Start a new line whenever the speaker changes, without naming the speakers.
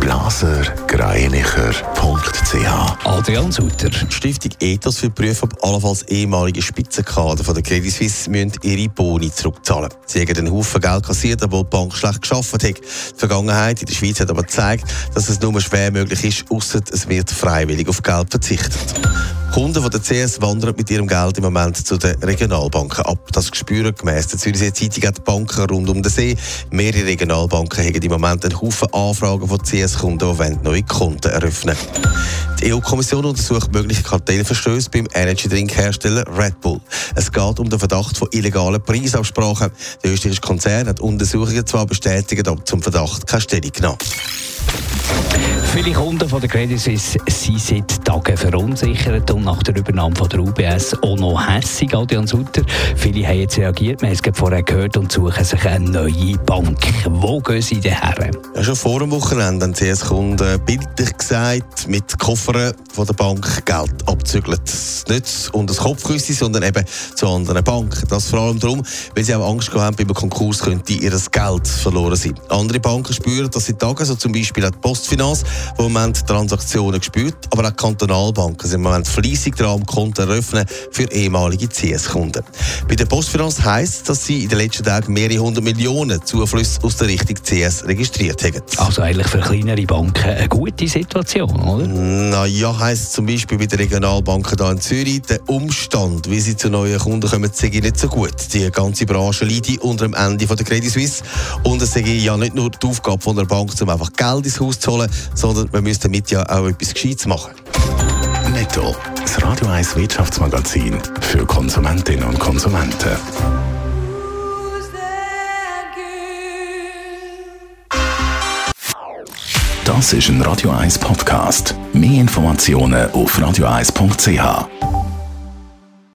blasergreinicher.ch
Adrian Sutter.
Die Stiftung Ethos überprüft, ob allenfalls ehemalige Spitzenkader von der Credit Suisse müssen ihre Boni zurückzahlen Sie haben einen Haufen Geld kassiert, obwohl die Bank schlecht geschafft hat. Die Vergangenheit in der Schweiz hat aber gezeigt, dass es nur schwer möglich ist, außer es wird freiwillig auf Geld verzichtet. Kunden von der CS wandern mit ihrem Geld im Moment zu den Regionalbanken ab. Das spüren gemäss der Züricher Zeitung die Banken rund um den See. Mehrere Regionalbanken haben im Moment einen Haufen Anfragen von CS-Kunden, die neue Konten eröffnen Die EU-Kommission untersucht mögliche Kartellverstöße beim Energy-Drink-Hersteller Red Bull. Es geht um den Verdacht von illegalen Preisabsprachen. Der österreichische Konzern hat Untersuchungen zwar bestätigt, aber zum Verdacht keine Stellung genommen.
Viele Kunden von der Credit Suisse sind seit Tagen verunsichert und nach der Übernahme von der UBS auch noch hässig. Adrian Sutter, viele haben jetzt reagiert, wir haben es vorher gehört und suchen sich eine neue Bank. Wo gehen sie denn her?
Ja, schon vor dem Wochenende haben CS-Kunden bildlich gesagt, mit Koffern von der Bank Geld abzügeln. Nicht unter das Kopfkissen, sondern eben zu anderen Banken. Das vor allem darum, weil sie auch Angst haben, bei einem Konkurs könnte ihr Geld verloren sein. Andere Banken spüren dass sie Tagen, so zum Beispiel die Postfinanz, die im Moment Transaktionen gespürt, aber auch Kantonalbanken sind im Moment fleissig dran, Konten eröffnen für ehemalige CS-Kunden. Bei der Postfinanz heisst, dass sie in den letzten Tagen mehrere hundert Millionen Zuflüsse aus der Richtung CS registriert haben.
Also eigentlich für kleinere Banken eine gute Situation, oder?
Naja, heisst zum Beispiel bei den Regionalbanken hier in Zürich, der Umstand, wie sie zu neuen Kunden kommen, sei nicht so gut. Die ganze Branche leidet unter dem Ende von der Credit Suisse und es sei ja nicht nur die Aufgabe von der Bank, um einfach Geld ins Haus zu holen, sondern man müsste damit ja auch etwas Gescheites machen.
Netto, das Radio 1 Wirtschaftsmagazin für Konsumentinnen und Konsumenten. Das ist ein Radio 1 Podcast. Mehr Informationen auf radio1.ch.